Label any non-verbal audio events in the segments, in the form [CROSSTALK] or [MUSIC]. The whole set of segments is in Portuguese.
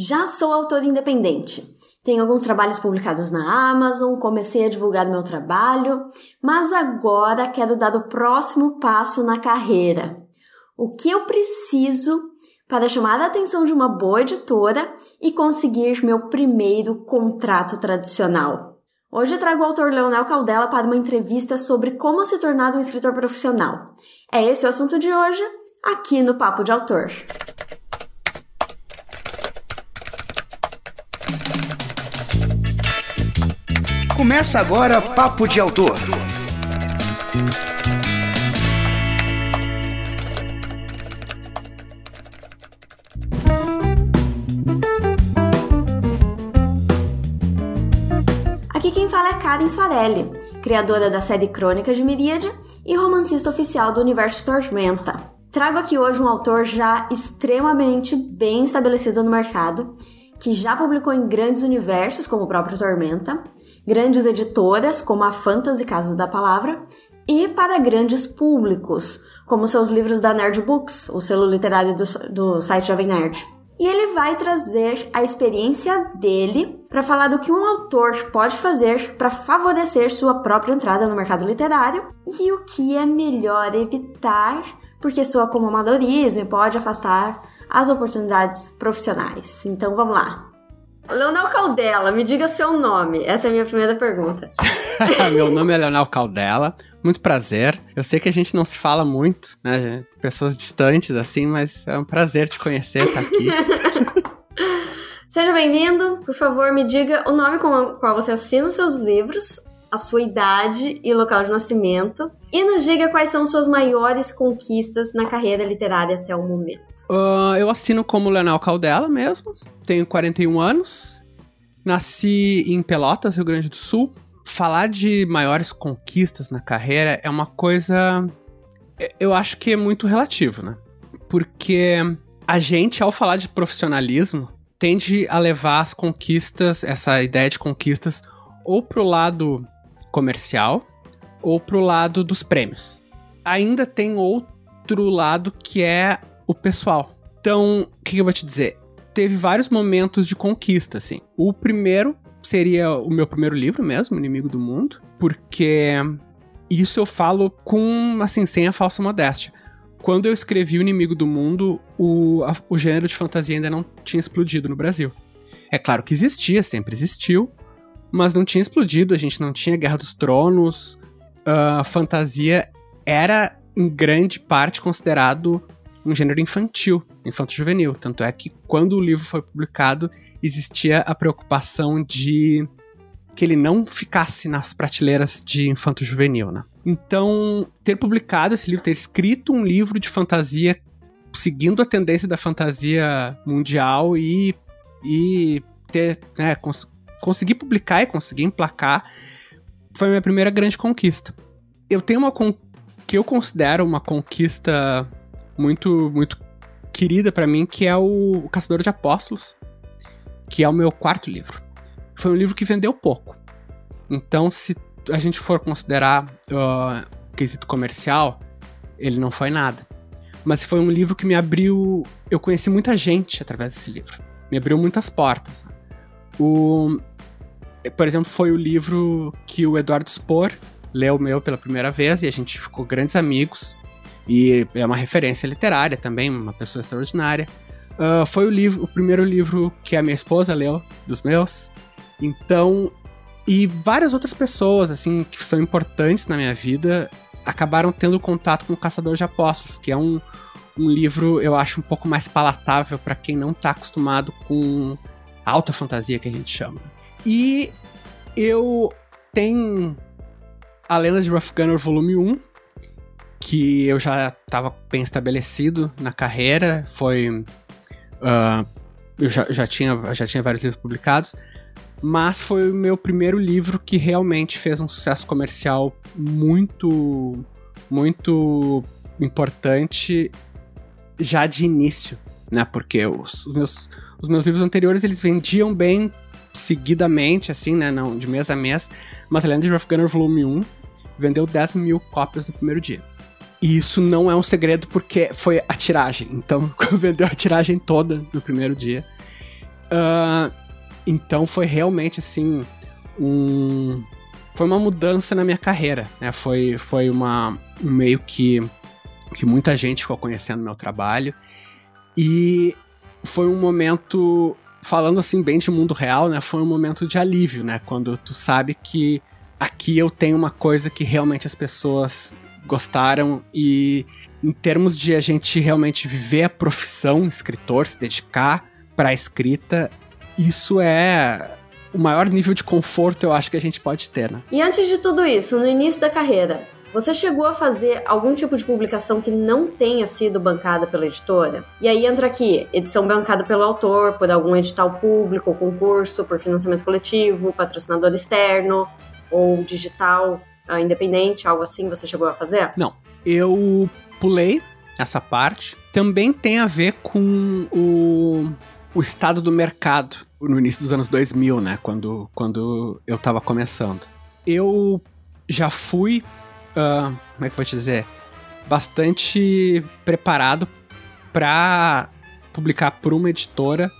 Já sou autora independente. Tenho alguns trabalhos publicados na Amazon, comecei a divulgar meu trabalho, mas agora quero dar o próximo passo na carreira. O que eu preciso para chamar a atenção de uma boa editora e conseguir meu primeiro contrato tradicional? Hoje trago o autor Leonel Caldela para uma entrevista sobre como se tornar um escritor profissional. É esse o assunto de hoje, aqui no Papo de Autor. Começa agora Papo de Autor. Aqui quem fala é Karen Soarelli, criadora da série Crônicas de Miríade e romancista oficial do Universo Tormenta. Trago aqui hoje um autor já extremamente bem estabelecido no mercado, que já publicou em grandes universos como o próprio Tormenta, grandes editoras como a Fantasy Casa da Palavra e para grandes públicos, como seus livros da Nerd Books, o selo literário do, do site Jovem Nerd. E ele vai trazer a experiência dele para falar do que um autor pode fazer para favorecer sua própria entrada no mercado literário e o que é melhor evitar, porque soa como amadorismo e pode afastar as oportunidades profissionais. Então vamos lá. Leonel Caldela, me diga seu nome. Essa é a minha primeira pergunta. [LAUGHS] Meu nome é Leonel Caldela, muito prazer. Eu sei que a gente não se fala muito, né? Pessoas distantes assim, mas é um prazer te conhecer, estar tá aqui. [LAUGHS] Seja bem-vindo. Por favor, me diga o nome com o qual você assina os seus livros, a sua idade e local de nascimento. E nos diga quais são suas maiores conquistas na carreira literária até o momento. Uh, eu assino como Leonel Caldela mesmo tenho 41 anos, nasci em Pelotas, Rio Grande do Sul. Falar de maiores conquistas na carreira é uma coisa. Eu acho que é muito relativo, né? Porque a gente, ao falar de profissionalismo, tende a levar as conquistas, essa ideia de conquistas, ou pro lado comercial ou pro lado dos prêmios. Ainda tem outro lado que é o pessoal. Então, o que eu vou te dizer? teve vários momentos de conquista, assim. O primeiro seria o meu primeiro livro mesmo, Inimigo do Mundo, porque isso eu falo com, assim, sem a falsa modéstia. Quando eu escrevi O Inimigo do Mundo, o, a, o gênero de fantasia ainda não tinha explodido no Brasil. É claro que existia, sempre existiu, mas não tinha explodido, a gente não tinha Guerra dos Tronos, a fantasia era, em grande parte, considerado um gênero infantil, infanto-juvenil. Tanto é que quando o livro foi publicado, existia a preocupação de que ele não ficasse nas prateleiras de infanto-juvenil, né? Então, ter publicado esse livro, ter escrito um livro de fantasia seguindo a tendência da fantasia mundial e, e ter, né, cons conseguir publicar e conseguir emplacar foi minha primeira grande conquista. Eu tenho uma que eu considero uma conquista muito, muito querida para mim, que é o, Caçador de Apóstolos, que é o meu quarto livro. Foi um livro que vendeu pouco. Então, se a gente for considerar uh, quesito comercial, ele não foi nada. Mas foi um livro que me abriu. Eu conheci muita gente através desse livro. Me abriu muitas portas. O, por exemplo, foi o livro que o Eduardo Spor leu meu pela primeira vez e a gente ficou grandes amigos. E é uma referência literária também, uma pessoa extraordinária. Uh, foi o livro, o primeiro livro que a minha esposa leu, dos meus. Então, e várias outras pessoas, assim, que são importantes na minha vida, acabaram tendo contato com o Caçador de Apóstolos, que é um, um livro, eu acho, um pouco mais palatável para quem não tá acostumado com alta fantasia que a gente chama. E eu tenho a Lenda de Rough Gunner Volume 1, que eu já estava bem estabelecido na carreira, foi. Uh, eu já, já, tinha, já tinha vários livros publicados, mas foi o meu primeiro livro que realmente fez um sucesso comercial muito, muito importante já de início, né? Porque os, os, meus, os meus livros anteriores eles vendiam bem seguidamente, assim, né? Não, de mês a mês, mas Land of Gunner Volume 1 vendeu 10 mil cópias no primeiro dia. E isso não é um segredo porque foi a tiragem. Então, [LAUGHS] vendeu a tiragem toda no primeiro dia. Uh, então foi realmente assim um foi uma mudança na minha carreira, né? Foi foi uma um meio que que muita gente ficou conhecendo meu trabalho e foi um momento falando assim bem de mundo real, né? Foi um momento de alívio, né? Quando tu sabe que aqui eu tenho uma coisa que realmente as pessoas gostaram e em termos de a gente realmente viver a profissão escritor, se dedicar para a escrita, isso é o maior nível de conforto eu acho que a gente pode ter, né? E antes de tudo isso, no início da carreira, você chegou a fazer algum tipo de publicação que não tenha sido bancada pela editora? E aí entra aqui, edição bancada pelo autor, por algum edital público, concurso, por financiamento coletivo, patrocinador externo ou digital uh, independente, algo assim, você chegou a fazer? Não. Eu pulei essa parte. Também tem a ver com o, o estado do mercado no início dos anos 2000, né? Quando, quando eu tava começando. Eu já fui, uh, como é que eu vou te dizer? Bastante preparado para publicar por uma editora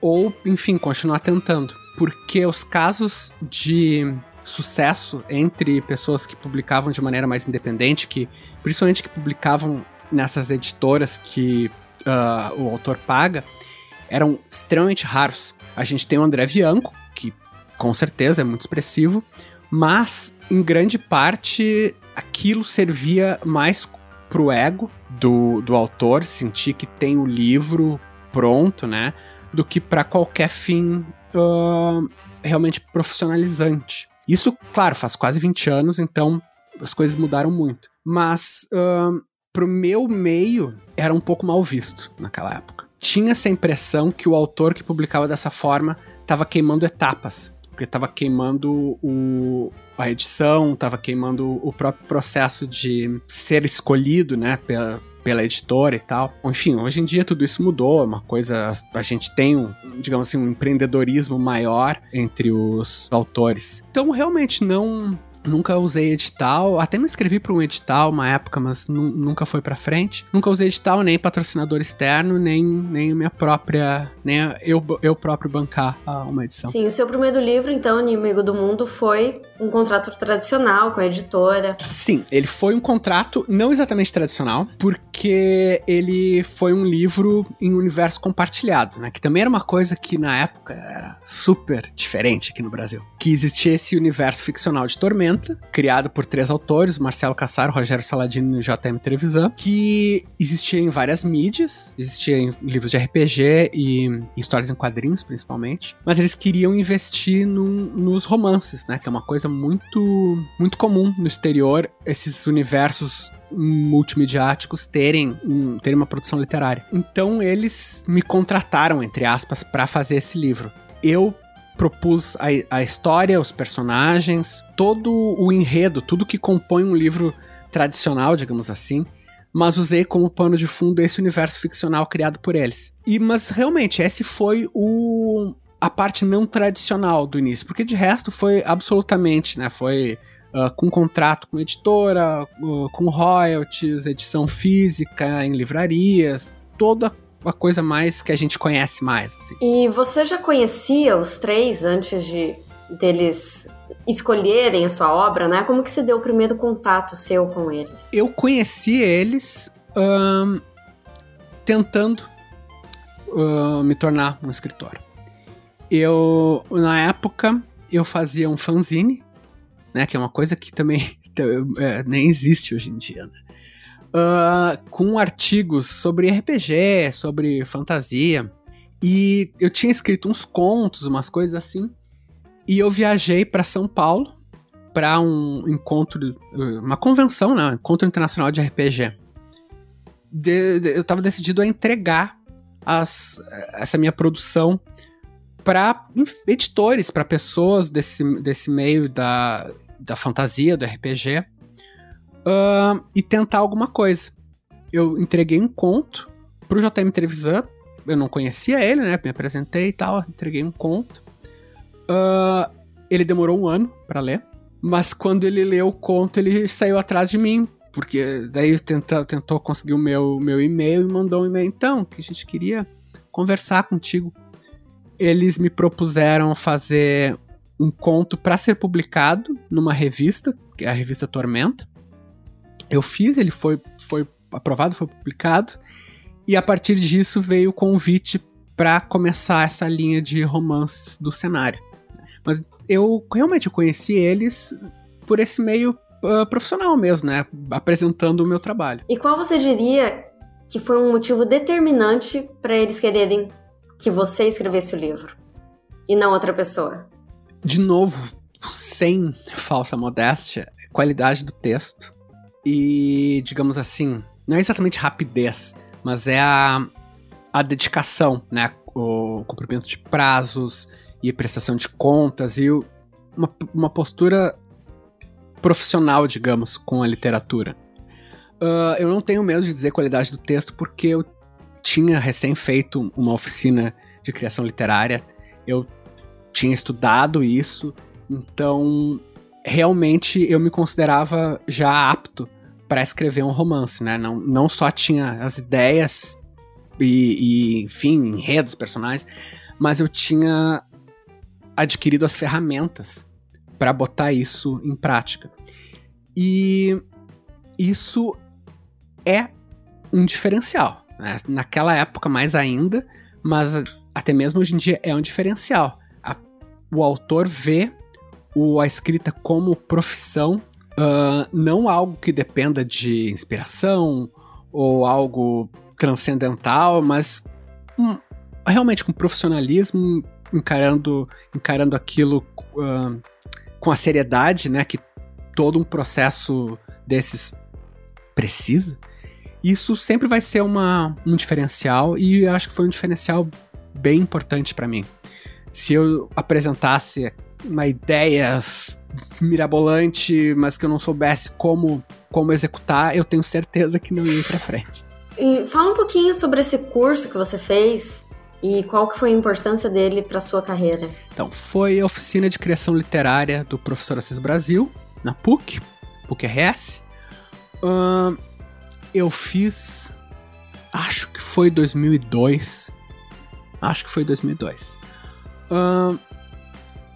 ou, enfim, continuar tentando. Porque os casos de sucesso entre pessoas que publicavam de maneira mais independente, que principalmente que publicavam nessas editoras que uh, o autor paga, eram extremamente raros. A gente tem o André Bianco, que com certeza é muito expressivo, mas em grande parte aquilo servia mais pro ego do, do autor, sentir que tem o livro pronto, né? Do que para qualquer fim uh, realmente profissionalizante. Isso, claro, faz quase 20 anos, então as coisas mudaram muito. Mas uh, pro meu meio era um pouco mal visto naquela época tinha essa impressão que o autor que publicava dessa forma estava queimando etapas. Porque estava queimando o, a edição, estava queimando o próprio processo de ser escolhido, né, pela, pela editora e tal. Enfim, hoje em dia tudo isso mudou, é uma coisa. A gente tem um, digamos assim, um empreendedorismo maior entre os autores. Então, realmente, não Nunca usei edital, até me inscrevi para um edital uma época, mas nunca foi para frente. Nunca usei edital, nem patrocinador externo, nem, nem minha própria, nem eu, eu próprio bancar uma edição. Sim, o seu primeiro livro, então, Inimigo do Mundo, foi um contrato tradicional com a editora. Sim, ele foi um contrato não exatamente tradicional, porque ele foi um livro em universo compartilhado, né? Que também era uma coisa que na época era super diferente aqui no Brasil. Que existia esse universo ficcional de Tormenta criado por três autores, Marcelo Cassaro, Rogério Saladino e JM Trevisan, que existia em várias mídias, existia em livros de RPG e histórias em quadrinhos, principalmente, mas eles queriam investir nos romances, né, que é uma coisa muito, muito comum no exterior, esses universos multimediáticos terem, um, terem uma produção literária. Então eles me contrataram, entre aspas, para fazer esse livro. Eu propus a, a história, os personagens, todo o enredo, tudo que compõe um livro tradicional, digamos assim, mas usei como pano de fundo esse universo ficcional criado por eles. E mas realmente esse foi o a parte não tradicional do início, porque de resto foi absolutamente, né, foi uh, com contrato com editora, uh, com royalties, edição física em livrarias, toda a coisa mais que a gente conhece mais. Assim. E você já conhecia os três antes de deles escolherem a sua obra, né? Como que você deu o primeiro contato seu com eles? Eu conheci eles um, tentando uh, me tornar um escritor. Eu, na época, eu fazia um fanzine, né? Que é uma coisa que também [LAUGHS] é, nem existe hoje em dia, né? Uh, com artigos sobre RPG, sobre fantasia. E eu tinha escrito uns contos, umas coisas assim. E eu viajei para São Paulo para um encontro, uma convenção, né? Um encontro internacional de RPG. De, de, eu estava decidido a entregar as, essa minha produção para editores, para pessoas desse, desse meio da, da fantasia, do RPG uh, e tentar alguma coisa. Eu entreguei um conto pro JM Trevisan, eu não conhecia ele, né? Me apresentei e tal, entreguei um conto. Uh, ele demorou um ano para ler, mas quando ele leu o conto, ele saiu atrás de mim, porque daí tentou, tentou conseguir o meu, meu e-mail e mandou um e-mail, então, que a gente queria conversar contigo. eles me propuseram fazer um conto para ser publicado numa revista, que é a revista Tormenta. Eu fiz, ele foi, foi aprovado, foi publicado, e a partir disso veio o convite para começar essa linha de romances do cenário. Mas eu realmente conheci eles por esse meio uh, profissional mesmo, né? Apresentando o meu trabalho. E qual você diria que foi um motivo determinante para eles quererem que você escrevesse o livro e não outra pessoa? De novo, sem falsa modéstia, qualidade do texto e, digamos assim, não é exatamente rapidez, mas é a, a dedicação, né? O cumprimento de prazos e prestação de contas e uma, uma postura profissional, digamos, com a literatura. Uh, eu não tenho medo de dizer qualidade do texto porque eu tinha recém feito uma oficina de criação literária, eu tinha estudado isso, então realmente eu me considerava já apto para escrever um romance, né? Não, não só tinha as ideias e, e enfim, enredos, personagens, mas eu tinha adquirido as ferramentas para botar isso em prática. E isso é um diferencial. Né? Naquela época, mais ainda, mas até mesmo hoje em dia é um diferencial. A, o autor vê o, a escrita como profissão, uh, não algo que dependa de inspiração ou algo transcendental, mas um, realmente com profissionalismo, encarando, encarando aquilo uh, com a seriedade né, que todo um processo desses precisa. Isso sempre vai ser uma, um diferencial e eu acho que foi um diferencial bem importante para mim. Se eu apresentasse uma ideia mirabolante, mas que eu não soubesse como, como executar, eu tenho certeza que não ia ir para frente. E fala um pouquinho sobre esse curso que você fez e qual que foi a importância dele para sua carreira. Então, foi a oficina de criação literária do professor Assis Brasil, na PUC, PUC-RS. Uh, eu fiz, acho que foi 2002, acho que foi 2002. Uh,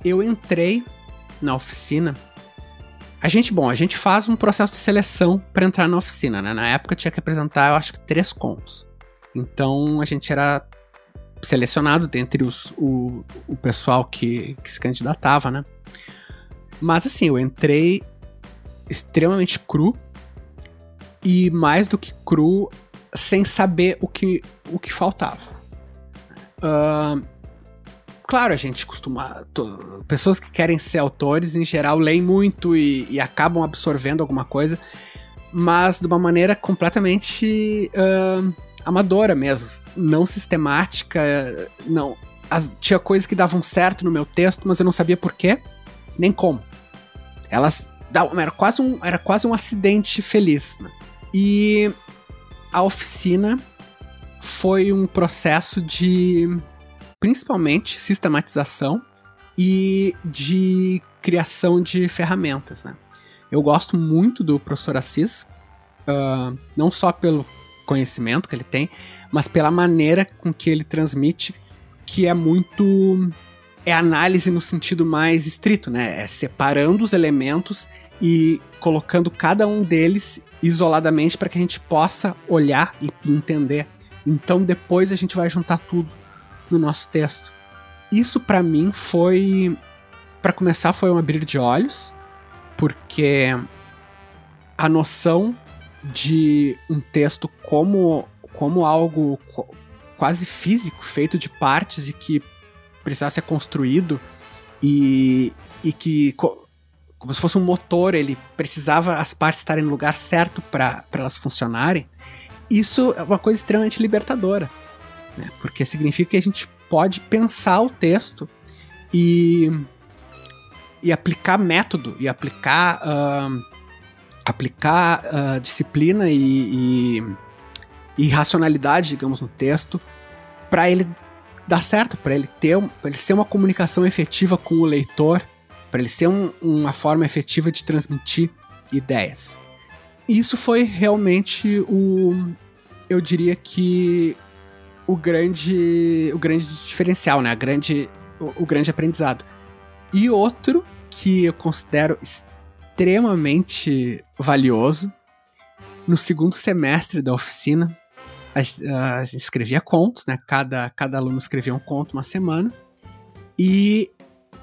eu entrei na oficina. A gente, bom, a gente faz um processo de seleção para entrar na oficina, né? Na época tinha que apresentar, eu acho que três contos. Então a gente era selecionado dentre os, o, o pessoal que, que se candidatava, né? Mas assim, eu entrei extremamente cru e mais do que cru, sem saber o que, o que faltava. Uh, claro, a gente costuma. pessoas que querem ser autores, em geral, leem muito e, e, acabam absorvendo alguma coisa, mas de uma maneira completamente uh, amadora mesmo, não sistemática, não. As, tinha coisas que davam certo no meu texto, mas eu não sabia por quê, nem como. Elas era quase um, era quase um acidente feliz. Né? E a oficina foi um processo de principalmente sistematização e de criação de ferramentas. Né? Eu gosto muito do professor Assis, uh, não só pelo conhecimento que ele tem, mas pela maneira com que ele transmite, que é muito. É análise no sentido mais estrito, né? É separando os elementos e colocando cada um deles isoladamente para que a gente possa olhar e entender. Então depois a gente vai juntar tudo no nosso texto. Isso para mim foi para começar foi um abrir de olhos, porque a noção de um texto como como algo quase físico, feito de partes e que precisava ser construído e, e que como se fosse um motor, ele precisava as partes estarem no lugar certo para elas funcionarem. Isso é uma coisa extremamente libertadora, né? porque significa que a gente pode pensar o texto e, e aplicar método, e aplicar, uh, aplicar uh, disciplina e, e, e, racionalidade, digamos, no texto, para ele dar certo, para ele ter pra ele ser uma comunicação efetiva com o leitor para ele ser um, uma forma efetiva de transmitir ideias. Isso foi realmente o, eu diria que o grande, o grande diferencial, né? A grande, o, o grande aprendizado. E outro que eu considero extremamente valioso, no segundo semestre da oficina, a, a, gente escrevia contos, né? Cada, cada aluno escrevia um conto uma semana. E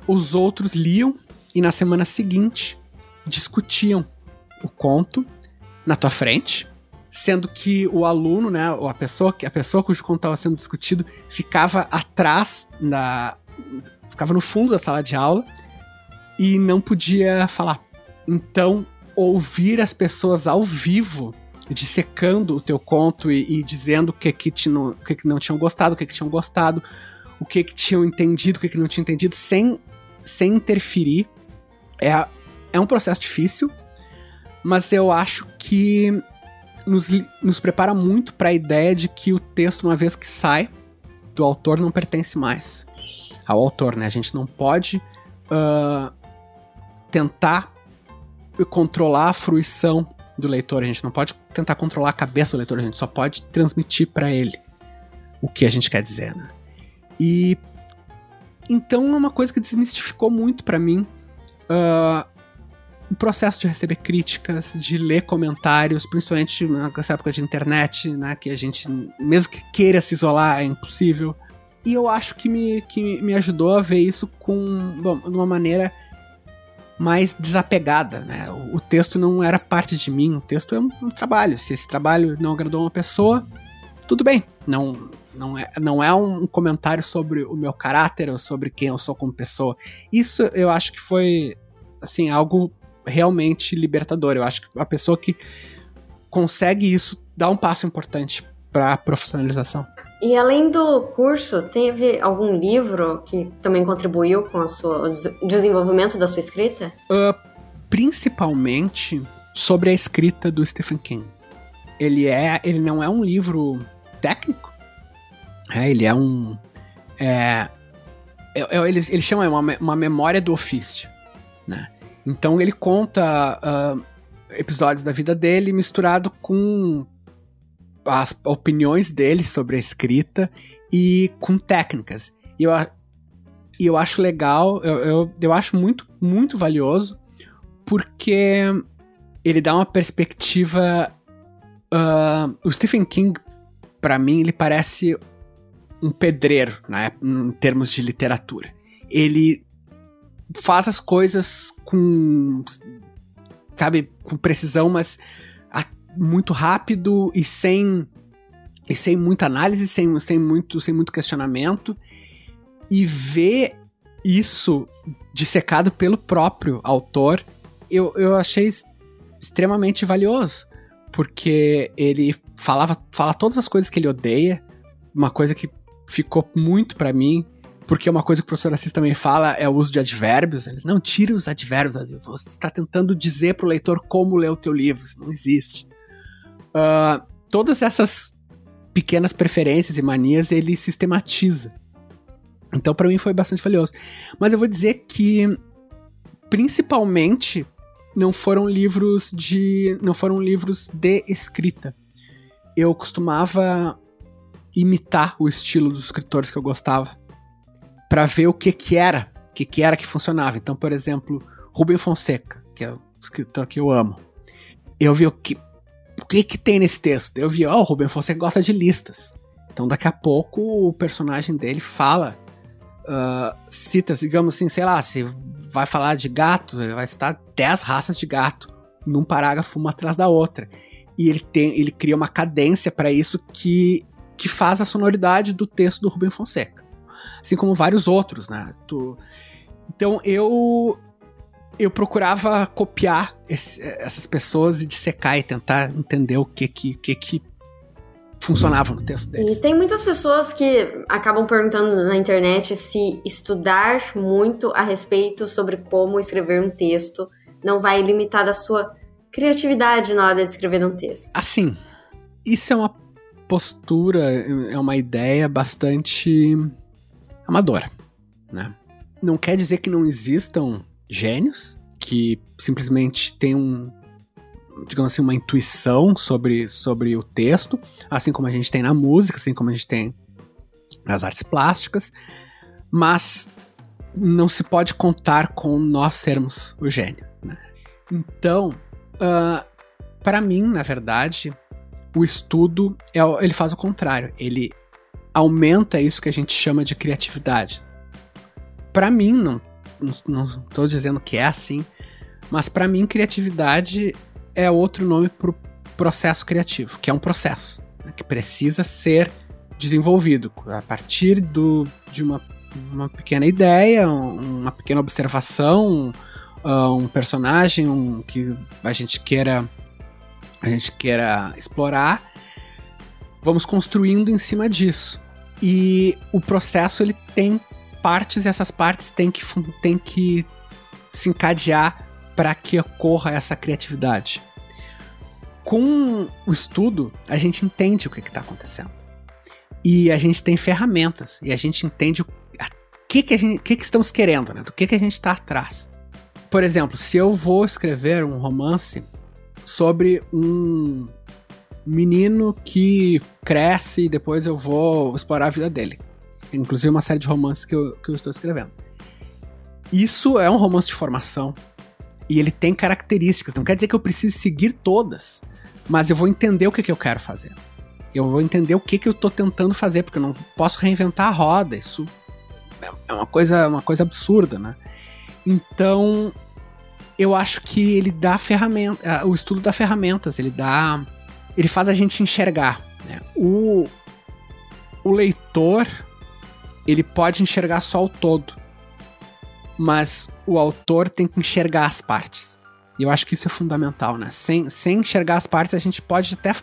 os outros liam e na semana seguinte discutiam o conto na tua frente, sendo que o aluno, né, ou a pessoa, a pessoa cujo conto estava sendo discutido ficava atrás da ficava no fundo da sala de aula e não podia falar. Então, ouvir as pessoas ao vivo dissecando o teu conto e, e dizendo o que que, te não, que que não tinham gostado, o que que tinham gostado, o que que tinham entendido, o que que não tinham entendido, sem, sem interferir. É, é um processo difícil, mas eu acho que nos, nos prepara muito para a ideia de que o texto, uma vez que sai do autor, não pertence mais ao autor, né? A gente não pode uh, tentar controlar a fruição do leitor, a gente não pode tentar controlar a cabeça do leitor, a gente só pode transmitir para ele o que a gente quer dizer, né? E então é uma coisa que desmistificou muito para mim uh, o processo de receber críticas, de ler comentários, principalmente nessa época de internet, né, que a gente, mesmo que queira se isolar, é impossível. E eu acho que me, que me ajudou a ver isso com, bom, de uma maneira mais desapegada, né? O, o, texto não era parte de mim, o texto é um, um, trabalho. Se esse trabalho não agradou uma pessoa, tudo bem. Não, não, é, não é um comentário sobre o meu caráter ou sobre quem eu sou como pessoa. Isso eu acho que foi, assim, algo realmente libertador. Eu acho que a pessoa que consegue isso dá um passo importante para a profissionalização. E além do curso, teve algum livro que também contribuiu com sua, o desenvolvimento da sua escrita? Uh, principalmente sobre a escrita do Stephen King. Ele é, ele não é um livro técnico, é, ele é um, é, é, é ele, ele chama uma, uma memória do ofício, né? Então ele conta uh, episódios da vida dele misturado com as opiniões dele sobre a escrita e com técnicas. E eu, e eu acho legal, eu, eu, eu acho muito, muito valioso, porque ele dá uma perspectiva. Uh, o Stephen King, para mim, ele parece um pedreiro, né, em termos de literatura. Ele faz as coisas com, sabe, com precisão, mas muito rápido e sem e sem muita análise, sem, sem, muito, sem muito questionamento. E ver isso dissecado pelo próprio autor, eu, eu achei extremamente valioso. Porque ele falava fala todas as coisas que ele odeia, uma coisa que ficou muito para mim, porque uma coisa que o professor Assis também fala é o uso de advérbios. Ele não tire os advérbios, você está tentando dizer pro leitor como ler o teu livro, isso não existe. Uh, todas essas pequenas preferências e manias ele sistematiza. Então, para mim foi bastante valioso. Mas eu vou dizer que, principalmente, não foram livros de, não foram livros de escrita. Eu costumava imitar o estilo dos escritores que eu gostava para ver o que que era, o que que era que funcionava. Então, por exemplo, Rubem Fonseca, que é o escritor que eu amo. Eu vi o que o que que tem nesse texto? Eu vi, ó, oh, o Rubem Fonseca gosta de listas. Então daqui a pouco o personagem dele fala, uh, cita, digamos assim, sei lá, se vai falar de gato, vai citar 10 raças de gato num parágrafo uma atrás da outra. E ele tem, ele cria uma cadência para isso que que faz a sonoridade do texto do Rubem Fonseca. Assim como vários outros, né? Tu... Então eu eu procurava copiar esse, essas pessoas e dissecar e tentar entender o que que, que, que funcionava no texto deles. E tem muitas pessoas que acabam perguntando na internet se estudar muito a respeito sobre como escrever um texto não vai limitar a sua criatividade na hora de escrever um texto. Assim, isso é uma postura, é uma ideia bastante amadora, né? Não quer dizer que não existam gênios que simplesmente têm um, digamos assim, uma intuição sobre, sobre o texto, assim como a gente tem na música, assim como a gente tem as artes plásticas, mas não se pode contar com nós sermos o gênio. Né? Então, uh, para mim, na verdade, o estudo é, ele faz o contrário. Ele aumenta isso que a gente chama de criatividade. Para mim, não, não estou dizendo que é assim, mas para mim, criatividade é outro nome para o processo criativo, que é um processo né, que precisa ser desenvolvido a partir do, de uma, uma pequena ideia, uma pequena observação, uh, um personagem um, que a gente queira a gente queira explorar, vamos construindo em cima disso. E o processo ele tem partes e essas partes têm que, têm que se encadear para que ocorra essa criatividade. Com o estudo, a gente entende o que está acontecendo. E a gente tem ferramentas. E a gente entende o que, que, gente, que, que estamos querendo, né? do que, que a gente está atrás. Por exemplo, se eu vou escrever um romance sobre um menino que cresce e depois eu vou explorar a vida dele. Inclusive uma série de romances que eu, que eu estou escrevendo. Isso é um romance de formação. E ele tem características. Não quer dizer que eu precise seguir todas. Mas eu vou entender o que, que eu quero fazer. Eu vou entender o que, que eu estou tentando fazer, porque eu não posso reinventar a roda. Isso é uma coisa, uma coisa absurda, né? Então, eu acho que ele dá ferramenta, o estudo dá ferramentas, ele dá, ele faz a gente enxergar. Né? O, o leitor, ele pode enxergar só o todo, mas o autor tem que enxergar as partes. E eu acho que isso é fundamental, né? Sem, sem enxergar as partes, a gente pode até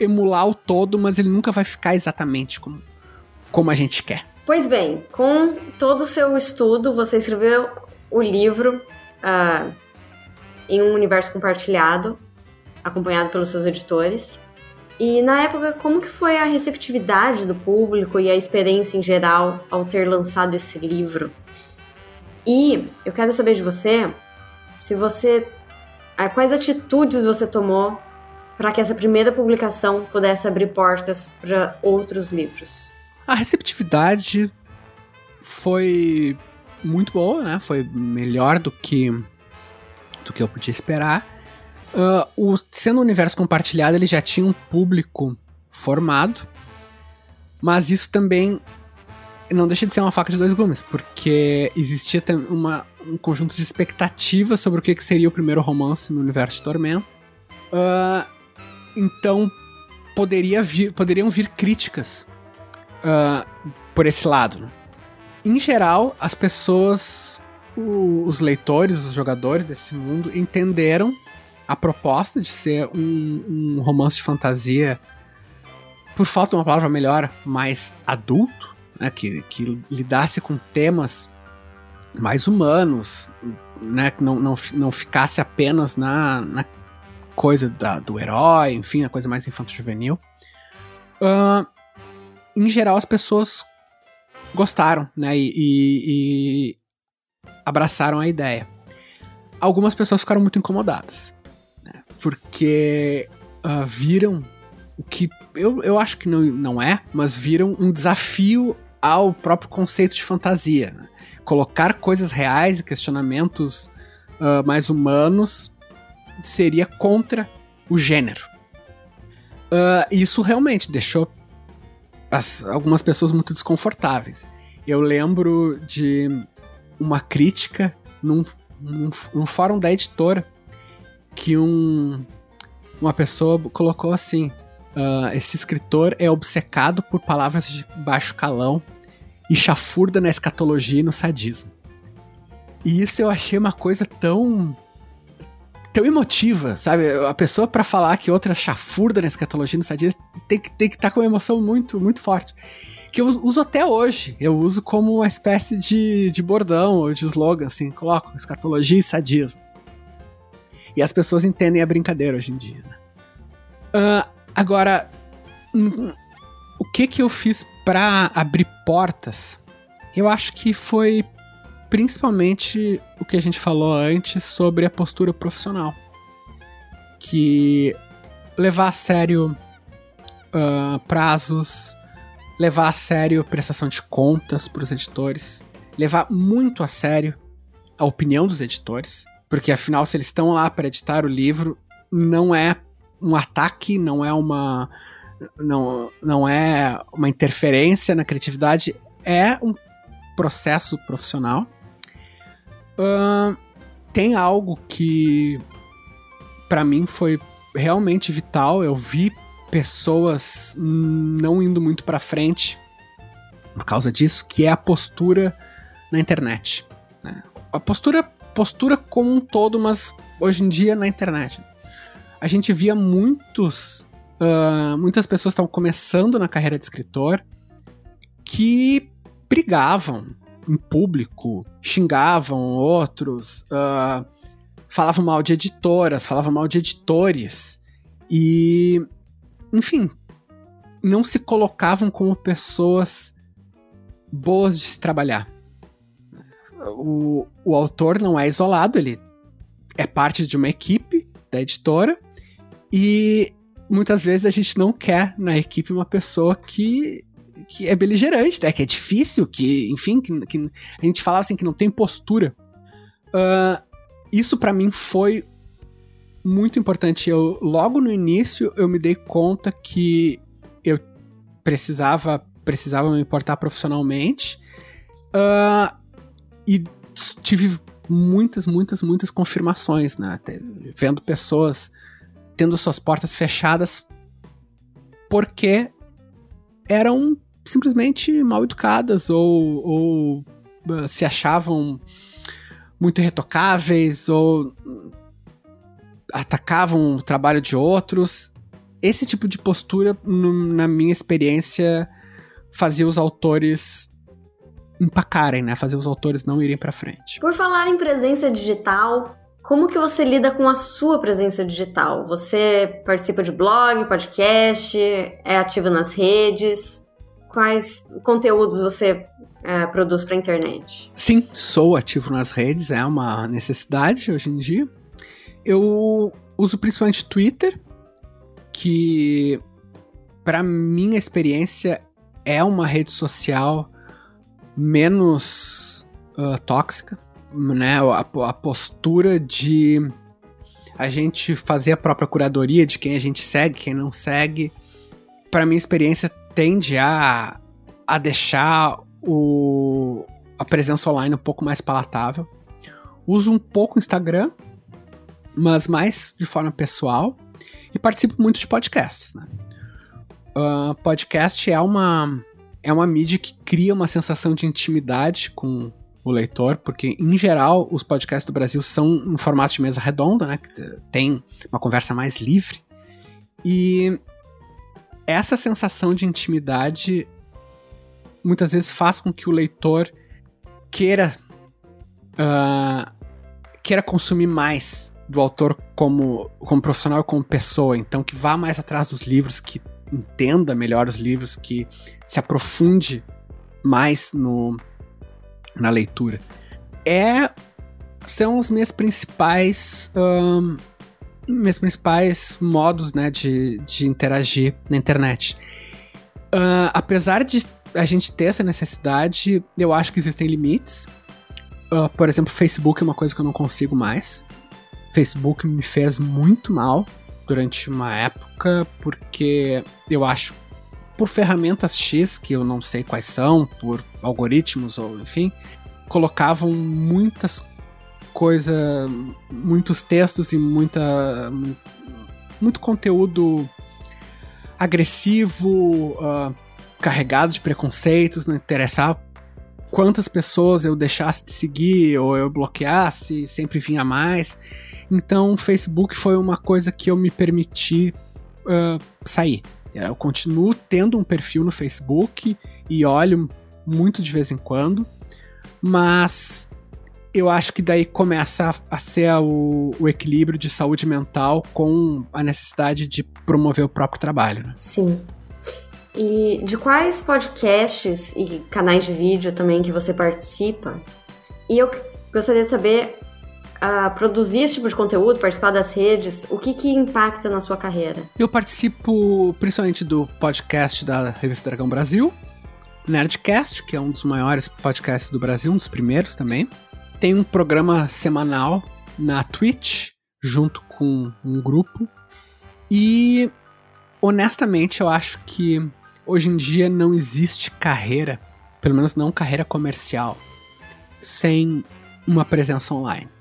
emular o todo, mas ele nunca vai ficar exatamente como, como a gente quer. Pois bem, com todo o seu estudo, você escreveu o livro uh, em um universo compartilhado, acompanhado pelos seus editores. E na época, como que foi a receptividade do público e a experiência em geral ao ter lançado esse livro? E eu quero saber de você se você quais atitudes você tomou para que essa primeira publicação pudesse abrir portas para outros livros. A receptividade foi muito boa, né? Foi melhor do que do que eu podia esperar. Uh, o, sendo um universo compartilhado, ele já tinha um público formado, mas isso também não deixa de ser uma faca de dois gumes, porque existia uma, um conjunto de expectativas sobre o que, que seria o primeiro romance no universo de Tormenta. Uh, então, poderia vir, poderiam vir críticas uh, por esse lado. Né? em geral, as pessoas, o, os leitores, os jogadores desse mundo entenderam a proposta de ser um, um romance de fantasia, por falta de uma palavra melhor, mais adulto, né, que, que lidasse com temas mais humanos, né, que não, não, não ficasse apenas na, na coisa da, do herói, enfim, a coisa mais infanto-juvenil. Uh, em geral, as pessoas gostaram, né? E, e, e abraçaram a ideia. Algumas pessoas ficaram muito incomodadas? Porque uh, viram o que eu, eu acho que não, não é, mas viram um desafio ao próprio conceito de fantasia. Né? Colocar coisas reais e questionamentos uh, mais humanos seria contra o gênero. Uh, isso realmente deixou as, algumas pessoas muito desconfortáveis. Eu lembro de uma crítica num, num, num fórum da editora que um, uma pessoa colocou assim: uh, esse escritor é obcecado por palavras de baixo calão e chafurda na escatologia e no sadismo. E isso eu achei uma coisa tão tão emotiva, sabe? A pessoa para falar que outra chafurda na escatologia no sadismo tem que tem que estar tá com uma emoção muito muito forte. Que eu uso até hoje. Eu uso como uma espécie de, de bordão ou de slogan, assim, coloco escatologia e sadismo. E as pessoas entendem a brincadeira hoje em dia, né? Uh, agora, o que que eu fiz para abrir portas? Eu acho que foi principalmente o que a gente falou antes sobre a postura profissional. Que levar a sério uh, prazos, levar a sério prestação de contas para os editores, levar muito a sério a opinião dos editores, porque afinal, se eles estão lá para editar o livro, não é um ataque, não é uma não, não é uma interferência na criatividade, é um processo profissional. Uh, tem algo que para mim foi realmente vital. Eu vi pessoas não indo muito para frente por causa disso, que é a postura na internet. Né? A postura, postura como um todo, mas hoje em dia na internet. A gente via muitos, uh, muitas pessoas estão começando na carreira de escritor que brigavam em público, xingavam outros, uh, falavam mal de editoras, falavam mal de editores e, enfim, não se colocavam como pessoas boas de se trabalhar. O, o autor não é isolado, ele é parte de uma equipe da editora e muitas vezes a gente não quer na equipe uma pessoa que, que é beligerante, né? que é difícil, que, enfim, que, que a gente fala assim que não tem postura. Uh, isso para mim foi muito importante. Eu logo no início eu me dei conta que eu precisava precisava me importar profissionalmente uh, e tive muitas muitas muitas confirmações, né? Vendo pessoas tendo suas portas fechadas porque eram simplesmente mal educadas ou, ou uh, se achavam muito retocáveis ou atacavam o trabalho de outros. Esse tipo de postura, no, na minha experiência, fazia os autores empacarem, né? Fazia os autores não irem para frente. Por falar em presença digital, como que você lida com a sua presença digital? Você participa de blog, podcast, é ativo nas redes? Quais conteúdos você é, produz para a internet? Sim, sou ativo nas redes, é uma necessidade hoje em dia. Eu uso principalmente Twitter, que para minha experiência é uma rede social menos uh, tóxica, né? A, a, postura de a gente fazer a própria curadoria de quem a gente segue, quem não segue, para minha experiência tende a, a deixar o, a presença online um pouco mais palatável. Uso um pouco o Instagram, mas mais de forma pessoal. E participo muito de podcasts. Né? Uh, podcast é uma, é uma mídia que cria uma sensação de intimidade com o leitor, porque em geral os podcasts do Brasil são em formato de mesa redonda, né? Que tem uma conversa mais livre. E essa sensação de intimidade muitas vezes faz com que o leitor queira uh, queira consumir mais do autor como, como profissional como pessoa, então que vá mais atrás dos livros, que entenda melhor os livros, que se aprofunde mais no, na leitura. É são os meus principais um, meus principais modos né, de, de interagir na internet. Uh, apesar de a gente ter essa necessidade, eu acho que existem limites. Uh, por exemplo, Facebook é uma coisa que eu não consigo mais. Facebook me fez muito mal durante uma época, porque eu acho, por ferramentas X, que eu não sei quais são, por algoritmos ou enfim, colocavam muitas coisas, muitos textos e muita. muito conteúdo agressivo, uh, carregado de preconceitos, não interessava quantas pessoas eu deixasse de seguir ou eu bloqueasse, sempre vinha mais. Então, o Facebook foi uma coisa que eu me permiti uh, sair. Eu continuo tendo um perfil no Facebook e olho muito de vez em quando, mas eu acho que daí começa a, a ser o, o, equilíbrio de saúde mental com a necessidade de promover o próprio trabalho. Né? Sim. E de quais podcasts e canais de vídeo também que você participa? E eu gostaria de saber a produzir esse tipo de conteúdo, participar das redes, o que que impacta na sua carreira? Eu participo principalmente do podcast da Revista Dragão Brasil, Nerdcast, que é um dos maiores podcasts do Brasil, um dos primeiros também. Tem um programa semanal na Twitch, junto com um grupo. E honestamente, eu acho que hoje em dia não existe carreira, pelo menos não carreira comercial, sem uma presença online.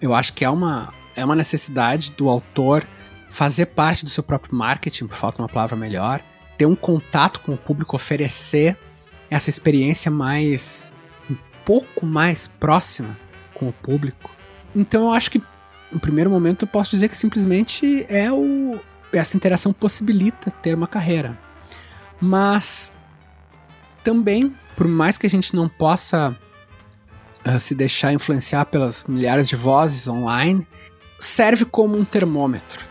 Eu acho que é uma, é uma necessidade do autor fazer parte do seu próprio marketing, por falta de uma palavra melhor, ter um contato com o público, oferecer essa experiência mais. um pouco mais próxima com o público. Então eu acho que, no primeiro momento, eu posso dizer que simplesmente é o. Essa interação possibilita ter uma carreira. Mas também, por mais que a gente não possa uh, se deixar influenciar pelas milhares de vozes online, serve como um termômetro,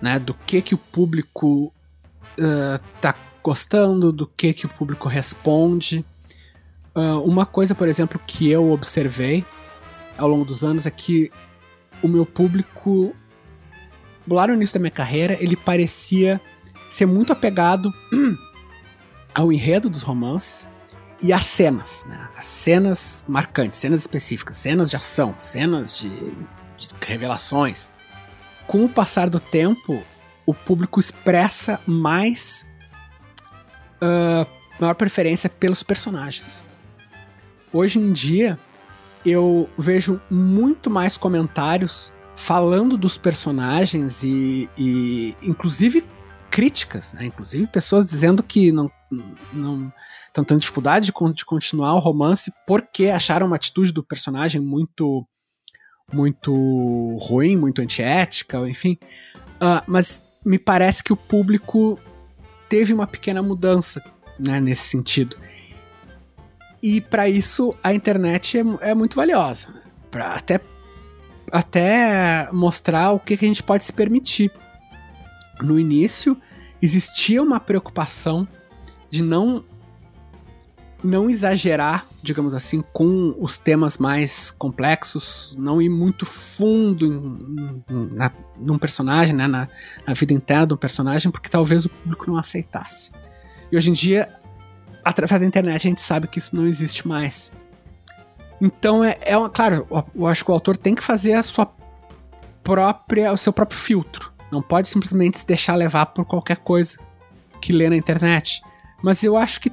né, do que que o público uh, tá gostando, do que que o público responde. Uh, uma coisa, por exemplo, que eu observei ao longo dos anos é que o meu público, lá no início da minha carreira, ele parecia ser muito apegado [CLEARS THROAT] ao enredo dos romances e às cenas, né? As cenas marcantes, cenas específicas, cenas de ação, cenas de, de revelações. Com o passar do tempo, o público expressa mais uh, maior preferência pelos personagens. Hoje em dia, eu vejo muito mais comentários falando dos personagens e, e inclusive críticas, né? inclusive pessoas dizendo que não não estão tendo dificuldade de, continuar o romance porque acharam uma atitude do personagem muito muito ruim, muito antiética, enfim. Uh, mas me parece que o público teve uma pequena mudança né, nesse sentido. E para isso a internet é, é muito valiosa. Pra até, até mostrar o que, que a gente pode se permitir. No início, existia uma preocupação de não não exagerar, digamos assim, com os temas mais complexos, não ir muito fundo em, em, na, num personagem, né, na, na vida interna do personagem, porque talvez o público não aceitasse. E hoje em dia, através da internet, a gente sabe que isso não existe mais. Então, é, é uma, claro, eu acho que o autor tem que fazer a sua própria, o seu próprio filtro. Não pode simplesmente se deixar levar por qualquer coisa que lê na internet. Mas eu acho que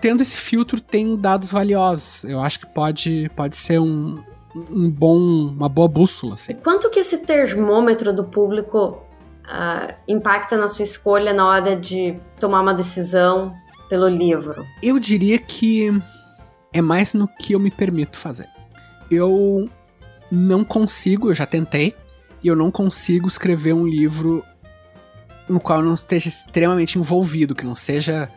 tendo esse filtro tem dados valiosos. Eu acho que pode, pode ser um, um bom, uma boa bússola. Assim. Quanto que esse termômetro do público uh, impacta na sua escolha na hora de tomar uma decisão pelo livro? Eu diria que é mais no que eu me permito fazer. Eu não consigo, eu já tentei, e eu não consigo escrever um livro no qual não esteja extremamente envolvido, que não seja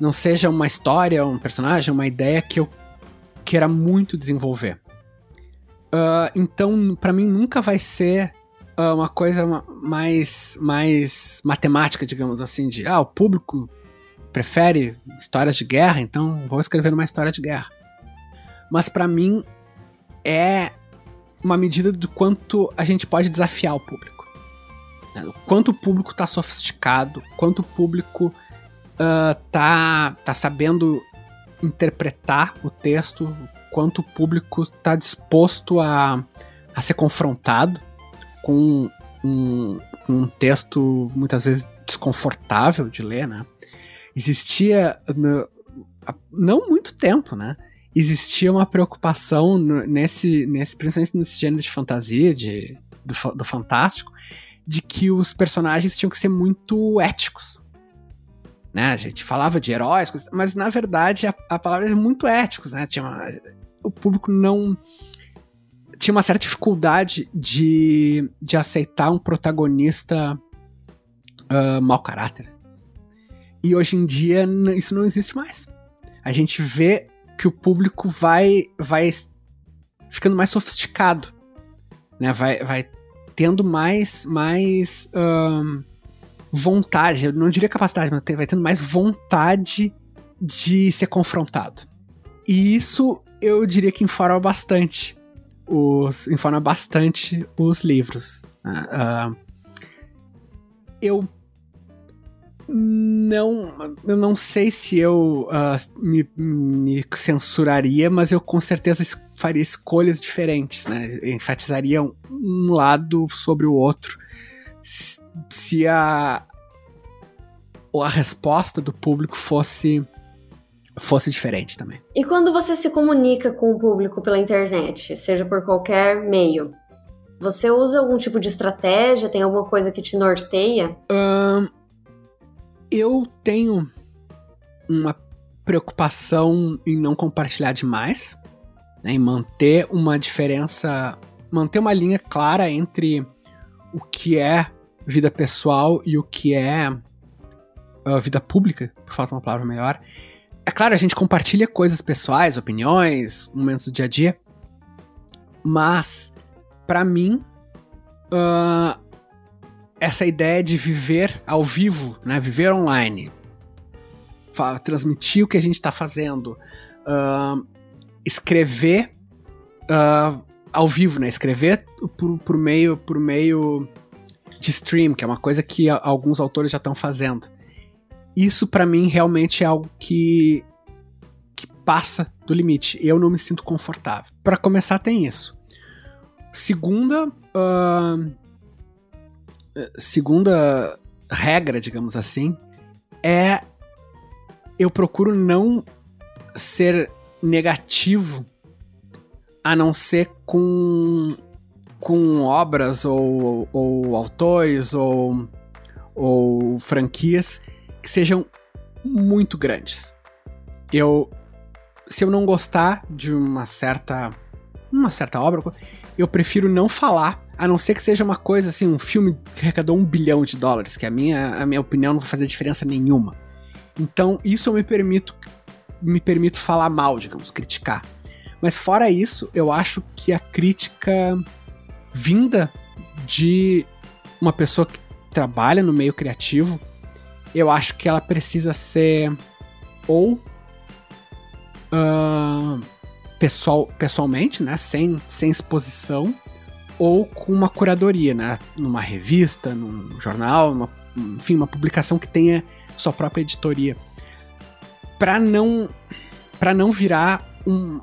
não seja uma história, um personagem, uma ideia que eu queira muito desenvolver. Uh, então, para mim nunca vai ser uh, uma coisa mais mais matemática, digamos assim, de ah, o público prefere histórias de guerra, então vou escrever uma história de guerra. Mas para mim é uma medida do quanto a gente pode desafiar o público. Quanto o público está sofisticado, quanto o público uh, tá, tá sabendo interpretar o texto, quanto o público está disposto a, a ser confrontado com um, um texto muitas vezes desconfortável de ler, né? Existia, há não muito tempo, né? Existia uma preocupação nesse, nesse principalmente nesse gênero de fantasia, de, do, do fantástico, de que os personagens tinham que ser muito éticos. Né? A gente falava de heróis, mas na verdade a, a palavra é muito éticos, né? Tinha uma, o público não tinha uma certa dificuldade de, de aceitar um protagonista uh, mau caráter. E hoje em dia isso não existe mais. A gente vê que o público vai vai ficando mais sofisticado, né? Vai, vai tendo mais, mais um, vontade, eu não diria capacidade, mas vai tendo mais vontade de ser confrontado. E isso eu diria que informa bastante os informa bastante os livros. Uh, eu não, eu não sei se eu uh, me, me, censuraria, mas eu com certeza es faria escolhas diferentes, né? Enfatizaria um, um lado sobre o outro. Se, se a, a resposta do público fosse fosse diferente também. E quando você se comunica com o público pela internet, seja por qualquer meio, você usa algum tipo de estratégia? Tem alguma coisa que te norteia? Um, eu tenho uma preocupação em não compartilhar demais, né, em manter uma diferença, manter uma linha clara entre o que é vida pessoal e o que é uh, vida pública, por falta uma palavra melhor. É claro, a gente compartilha coisas pessoais, opiniões, momentos do dia a dia, mas para mim uh, essa ideia de viver ao vivo, né? Viver online. Transmitir o que a gente está fazendo. Uh, escrever uh, ao vivo, né? Escrever por, por, meio, por meio de stream, que é uma coisa que alguns autores já estão fazendo. Isso para mim realmente é algo que, que passa do limite. Eu não me sinto confortável. Para começar, tem isso. Segunda, uh, segunda regra, digamos assim, é eu procuro não ser negativo a não ser com, com obras ou, ou autores ou, ou franquias que sejam muito grandes. Eu se eu não gostar de uma certa uma certa obra, eu prefiro não falar a não ser que seja uma coisa assim, um filme que arrecadou um bilhão de dólares, que a minha, a minha opinião não vai fazer diferença nenhuma. Então, isso eu me permito me permito falar mal, digamos, criticar. Mas fora isso, eu acho que a crítica vinda de uma pessoa que trabalha no meio criativo, eu acho que ela precisa ser ou uh, pessoal, pessoalmente, né, sem, sem exposição, ou com uma curadoria, né? Numa revista, num jornal, numa, enfim, uma publicação que tenha sua própria editoria. Para não não virar um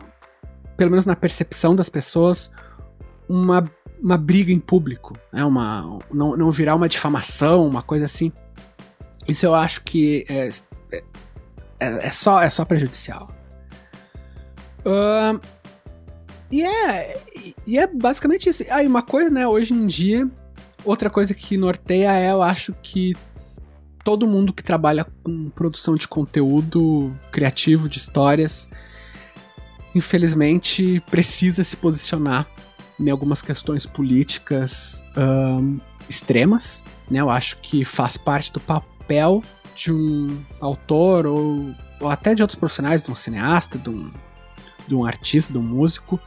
pelo menos na percepção das pessoas uma, uma briga em público, né? Uma não, não virar uma difamação, uma coisa assim. Isso eu acho que é, é, é só é só prejudicial. Uh, e é, e é basicamente isso. Aí, ah, uma coisa, né, hoje em dia, outra coisa que norteia é, eu acho que todo mundo que trabalha com produção de conteúdo criativo, de histórias, infelizmente precisa se posicionar em algumas questões políticas um, extremas, né? Eu acho que faz parte do papel de um autor ou, ou até de outros profissionais, de um cineasta, de um, de um artista, de um músico,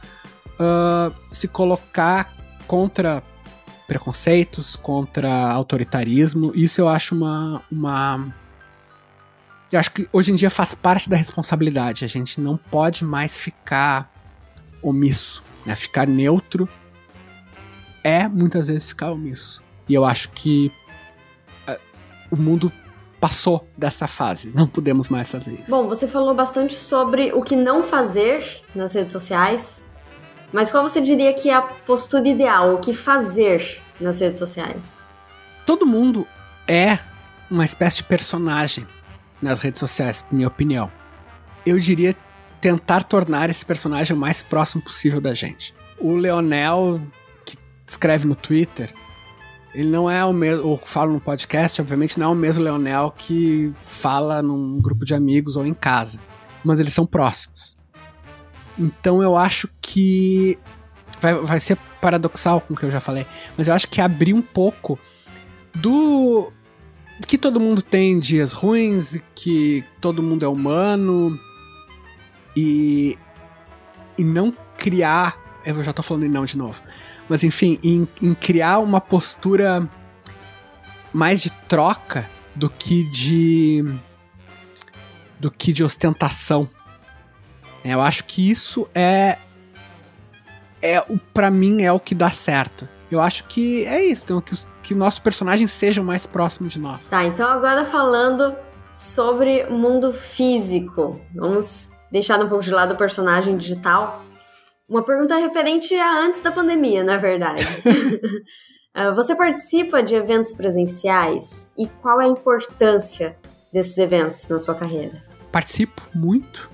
uh, se colocar contra preconceitos, contra autoritarismo. Isso eu acho uma, uma. Eu acho que hoje em dia faz parte da responsabilidade. A gente não pode mais ficar omisso. Né? Ficar neutro é muitas vezes ficar omisso. E eu acho que uh, o mundo passou dessa fase. Não podemos mais fazer isso. Bom, você falou bastante sobre o que não fazer nas redes sociais. Mas qual você diria que é a postura ideal, o que fazer nas redes sociais? Todo mundo é uma espécie de personagem nas redes sociais, minha opinião. Eu diria tentar tornar esse personagem o mais próximo possível da gente. O Leonel, que escreve no Twitter, ele não é o mesmo, ou fala no podcast, obviamente não é o mesmo Leonel que fala num grupo de amigos ou em casa. Mas eles são próximos. Então eu acho que vai, vai ser paradoxal com o que eu já falei, mas eu acho que abrir um pouco do que todo mundo tem dias ruins, que todo mundo é humano e e não criar, eu já tô falando em não de novo, mas enfim, em, em criar uma postura mais de troca do que de do que de ostentação Eu acho que isso é é o para mim é o que dá certo. Eu acho que é isso, então, que, os, que nossos personagens sejam mais próximos de nós. Tá, então agora falando sobre mundo físico. Vamos deixar um pouco de lado o personagem digital. Uma pergunta referente a antes da pandemia, na verdade. [LAUGHS] Ah, você participa de eventos presenciais e qual é a importância desses eventos na sua carreira? Participo muito,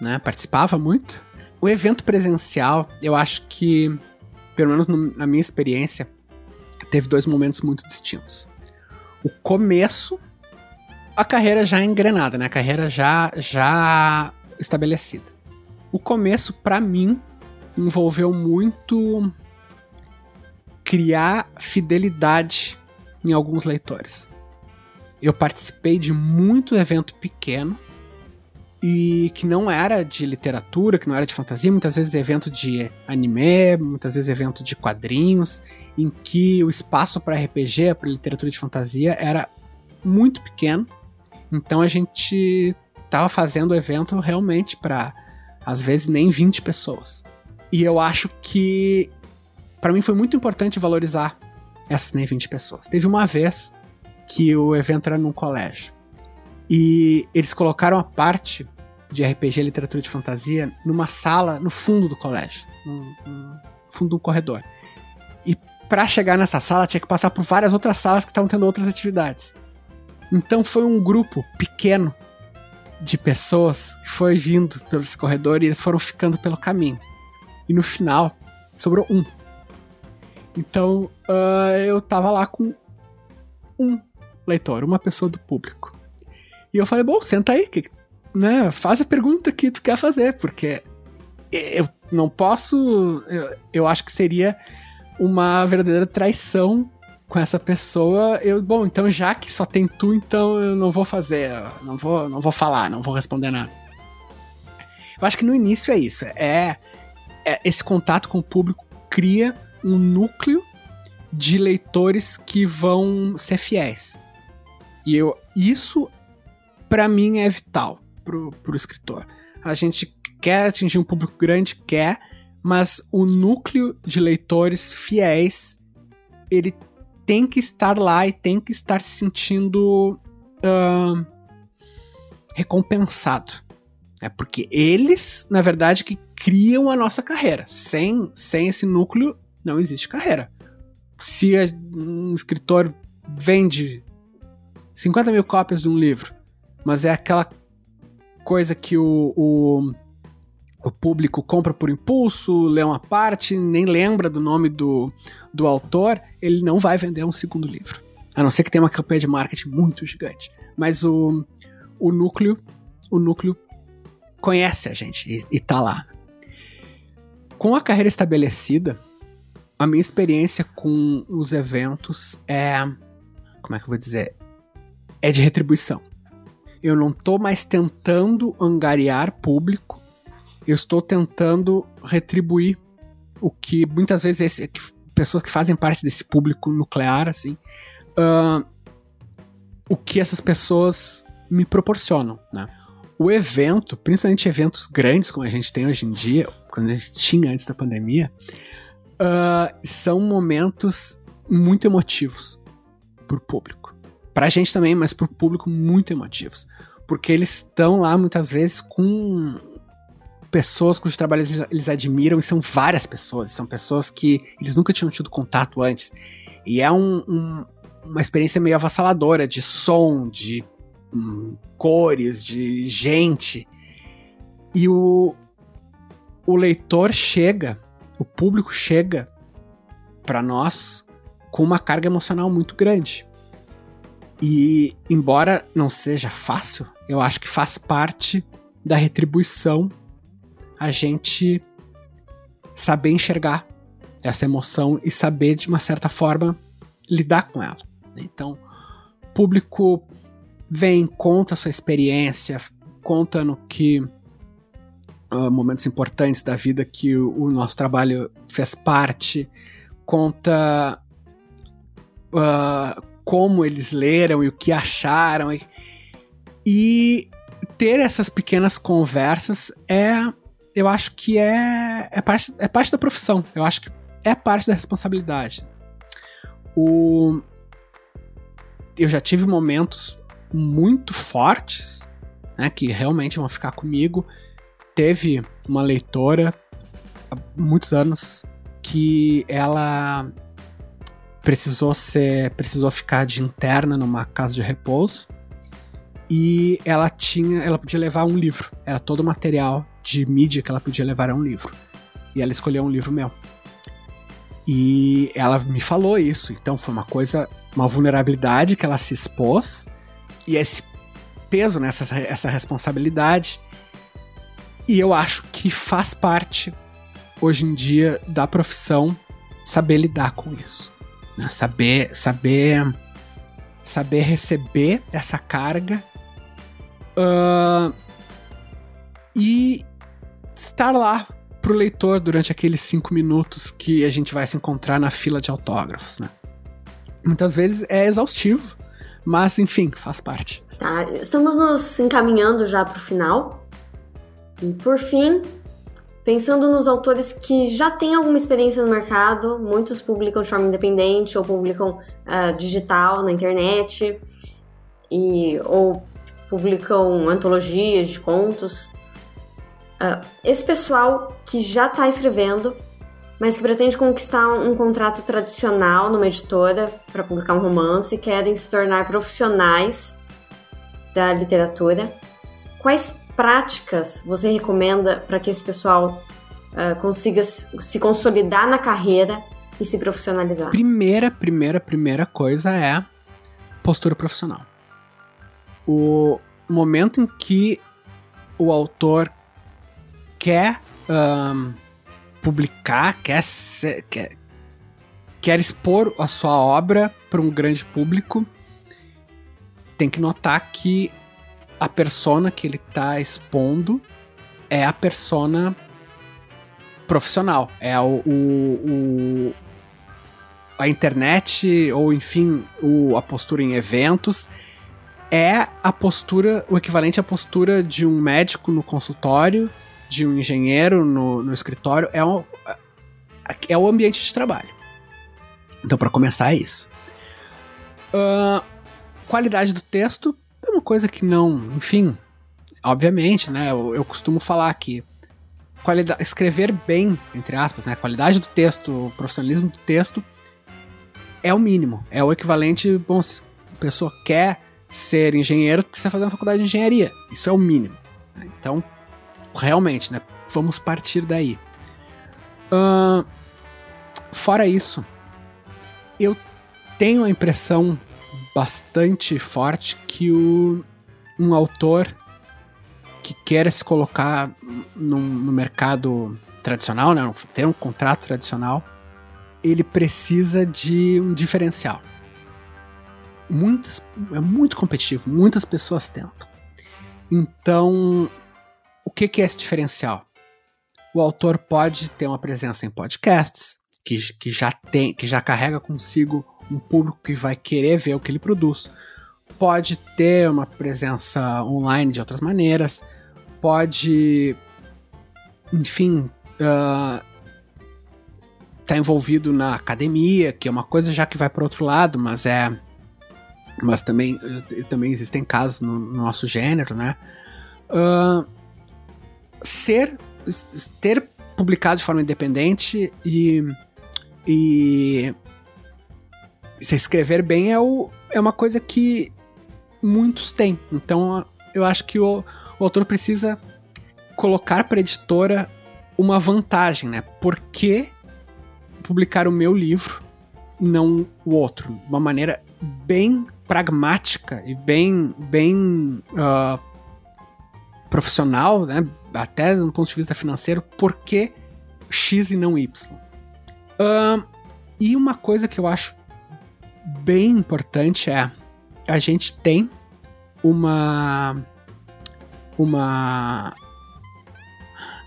né? Participava muito. O evento presencial, eu acho que, pelo menos no, na minha experiência, teve dois momentos muito distintos. O começo, a carreira já engrenada, né? A carreira já já estabelecida. O começo, para mim, envolveu muito criar fidelidade em alguns leitores. Eu participei de muito evento pequeno e que não era de literatura, que não era de fantasia, muitas vezes evento de anime, muitas vezes evento de quadrinhos, em que o espaço para RPG, para literatura de fantasia era muito pequeno. Então a gente tava fazendo o evento realmente para às vezes nem 20 pessoas. E eu acho que para mim foi muito importante valorizar essas nem 20 pessoas. Teve uma vez que o evento era num colégio. E eles colocaram a parte de RPG literatura de fantasia numa sala no fundo do colégio, no, no fundo do corredor. E para chegar nessa sala tinha que passar por várias outras salas que estavam tendo outras atividades. Então foi um grupo pequeno de pessoas que foi vindo pelo corredor e eles foram ficando pelo caminho. E no final sobrou um. Então uh, eu tava lá com um leitor, uma pessoa do público. E eu falei, bom, senta aí, que, né, faz a pergunta que tu quer fazer, porque eu não posso. Eu, eu acho que seria uma verdadeira traição com essa pessoa. Eu, bom, então já que só tem tu, então eu não vou fazer, não vou, não vou falar, não vou responder nada. Eu acho que no início é isso, é, esse contato com o público cria um núcleo de leitores que vão ser fiéis. E eu, isso, para mim, é vital pro, pro escritor. A gente quer atingir um público grande, quer, mas o núcleo de leitores fiéis, ele tem que estar lá e tem que estar se sentindo uh, recompensado. É porque eles, na verdade, que criam a nossa carreira. Sem, sem esse núcleo, não existe carreira. Se um escritor vende 50 mil cópias de um livro, mas é aquela coisa que o, o, o, público compra por impulso, lê uma parte, nem lembra do nome do, do autor, ele não vai vender um segundo livro. A não ser que tenha uma campanha de marketing muito gigante. Mas o, o núcleo, o núcleo conhece a gente e, e tá lá. Com a carreira estabelecida, a minha experiência com os eventos é. Como é que eu vou dizer? É de retribuição. Eu não estou mais tentando angariar público, eu estou tentando retribuir o que muitas vezes esse, pessoas que fazem parte desse público nuclear, assim, uh, o que essas pessoas me proporcionam, né? O evento, principalmente eventos grandes como a gente tem hoje em dia, quando a gente tinha antes da pandemia, uh, são momentos muito emotivos pro público. Pra gente também, mas pro público muito emotivos. Porque eles estão lá muitas vezes com pessoas cujos trabalhos eles admiram, e são várias pessoas, são pessoas que eles nunca tinham tido contato antes. E é um, um, uma experiência meio avassaladora de som, de hum, cores, de gente. E o, o leitor chega o público chega para nós com uma carga emocional muito grande. E, embora não seja fácil, eu acho que faz parte da retribuição a gente saber enxergar essa emoção e saber, de uma certa forma, lidar com ela. Então, público vem, conta sua experiência, conta no que uh, momentos importantes da vida que o, o, nosso trabalho fez parte, conta uh, como eles leram e o que acharam. E, e ter essas pequenas conversas é. Eu acho que é, é, parte, é parte da profissão. Eu acho que é parte da responsabilidade. O, eu já tive momentos muito fortes, né, que realmente vão ficar comigo. Teve uma leitora há muitos anos que ela precisou ser, precisou ficar de interna numa casa de repouso e ela tinha, ela podia levar um livro. Era todo o material de mídia que ela podia levar a um livro. E ela escolheu um livro meu. E ela me falou isso. Então foi uma coisa, uma vulnerabilidade que ela se expôs e esse peso nessa essa responsabilidade. E eu acho que faz parte hoje em dia da profissão saber lidar com isso. Né? Saber, saber, saber receber essa carga Uh, e estar lá pro leitor durante aqueles cinco minutos que a gente vai se encontrar na fila de autógrafos, né? Muitas vezes é exaustivo, mas enfim, faz parte. Tá, estamos nos encaminhando já pro final. E por fim, pensando nos autores que já têm alguma experiência no mercado, muitos publicam de forma independente ou publicam uh, digital na internet, e, ou publicam antologias de contos. Uh, esse pessoal que já está escrevendo, mas que pretende conquistar um contrato tradicional numa editora para publicar um romance, querem se tornar profissionais da literatura. Quais práticas você recomenda para que esse pessoal uh, consiga se consolidar na carreira e se profissionalizar? Primeira, primeira, primeira coisa é postura profissional o momento em que o autor quer um, publicar, quer, ser, quer, quer expor a sua obra para um grande público, tem que notar que a persona que ele está expondo é a persona profissional, é o, o, o a internet ou enfim o, a postura em eventos é a postura, o equivalente à postura de um médico no consultório, de um engenheiro no, no escritório, é, um, é o ambiente de trabalho. Então, para começar, é isso. Uh, qualidade do texto é uma coisa que não, enfim, obviamente, né? Eu, eu costumo falar que qualidade, escrever bem, entre aspas, né? A qualidade do texto, o profissionalismo do texto é o mínimo, é o equivalente, bom, se a pessoa quer ser engenheiro, precisa fazer uma faculdade de engenharia. Isso é o mínimo. Né? Então, realmente, né? Vamos partir daí. Uh, fora isso, eu tenho a impressão bastante forte que o, um autor que quer se colocar no, no mercado tradicional, né, ter um contrato tradicional, ele precisa de um diferencial muitas, é muito competitivo, muitas pessoas tentam. Então, que, que é esse diferencial? O autor pode ter uma presença em podcasts, que, que, já tem, que já carrega consigo um público que vai querer ver o que ele produz. Pode ter uma presença online de outras maneiras. Pode, enfim, uh, tá envolvido na academia, que é uma coisa já que vai para outro lado, mas é mas também, também existem casos no, no nosso gênero, né? Uh, ser ter publicado de forma independente e, e se escrever bem é, o, é uma coisa que muitos têm. Então eu acho que o, o autor precisa colocar para a editora uma vantagem, né? Por que publicar o meu livro e não o outro? Uma maneira bem pragmática e bem, bem uh, profissional, né? Até do ponto de vista financeiro, por que X e não Y? Uh, e uma coisa que eu acho bem importante é a gente tem uma uma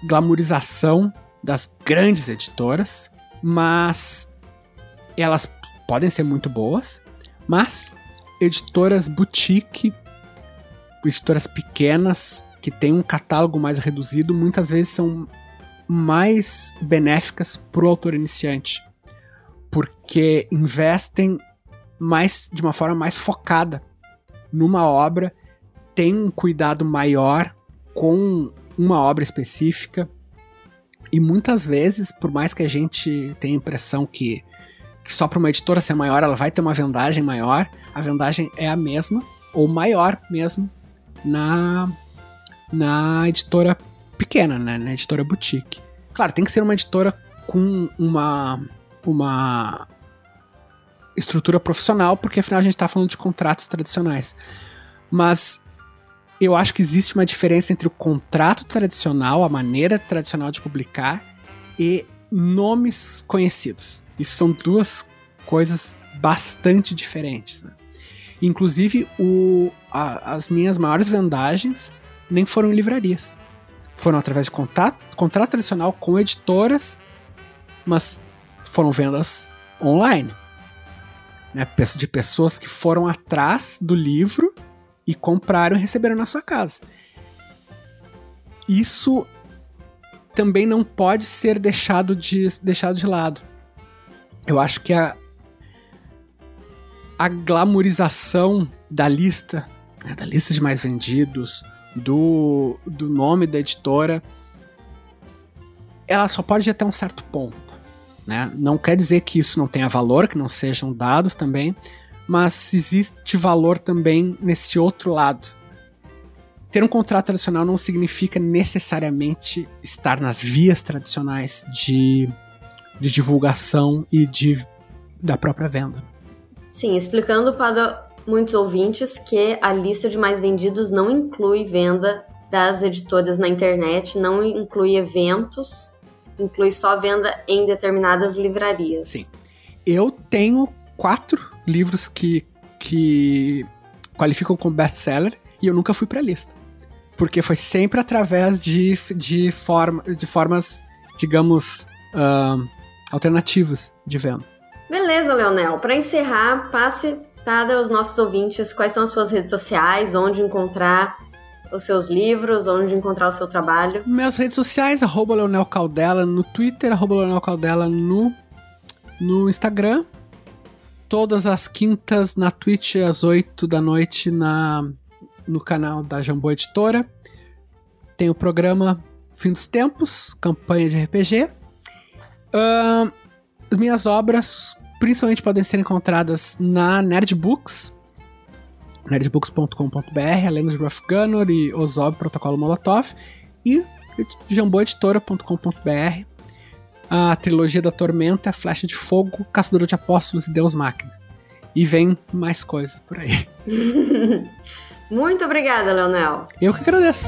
glamorização das grandes editoras, mas elas podem ser muito boas, mas editoras boutique editoras pequenas que têm um catálogo mais reduzido, muitas vezes são mais benéficas para o autor iniciante, porque investem mais de uma forma mais focada numa obra, tem um cuidado maior com uma obra específica e muitas vezes, por mais que a gente tenha a impressão que, que só para uma editora ser maior ela vai ter uma vendagem maior, a vendagem é a mesma ou maior mesmo na na editora pequena, né, na editora boutique. Claro, tem que ser uma editora com uma uma estrutura profissional, porque afinal a gente está falando de contratos tradicionais. Mas eu acho que existe uma diferença entre o contrato tradicional, a maneira tradicional de publicar, e nomes conhecidos. Isso são duas coisas bastante diferentes. Né? Inclusive, o, a, as minhas maiores vendagens nem foram em livrarias. Foram através de contato, contrato tradicional com editoras, mas foram vendas online. Né? De pessoas que foram atrás do livro e compraram e receberam na sua casa. Isso também não pode ser deixado de, deixado de lado. Eu acho que a, a glamorização da lista, né, da lista de mais vendidos, do, do nome da editora, ela só pode ir até um certo ponto. Né? Não quer dizer que isso não tenha valor, que não sejam dados também, mas existe valor também nesse outro lado. Ter um contrato tradicional não significa necessariamente estar nas vias tradicionais de, de divulgação e de, da própria venda. Sim, explicando para muitos ouvintes que a lista de mais vendidos não inclui venda das editoras na internet, não inclui eventos, inclui só venda em determinadas livrarias. Sim. Eu tenho quatro livros que, que qualificam como best-seller e eu nunca fui pra lista. Porque foi sempre através de, de, forma, de formas, digamos, uh, alternativas de venda. Beleza, Leonel. Para encerrar, passe para os nossos ouvintes quais são as suas redes sociais, onde encontrar os seus livros, onde encontrar o seu trabalho. Minhas redes sociais, arroba Leonel Caldela no Twitter, arroba Leonel Caldela no, no Instagram todas as quintas na Twitch às 8 da noite na, no canal da Jambô Editora. Tem o programa Fim dos Tempos, campanha de RPG. Uh, as minhas obras principalmente podem ser encontradas na Nerdbooks, nerdbooks.com.br, além de Rough Gunner e Ozob Protocolo Molotov, e jamboeditora.com.br a trilogia da Tormenta, Flecha de Fogo, Caçador de Apóstolos e Deus Máquina. E vem mais coisas por aí. [LAUGHS] Muito obrigada, Leonel. Eu que agradeço.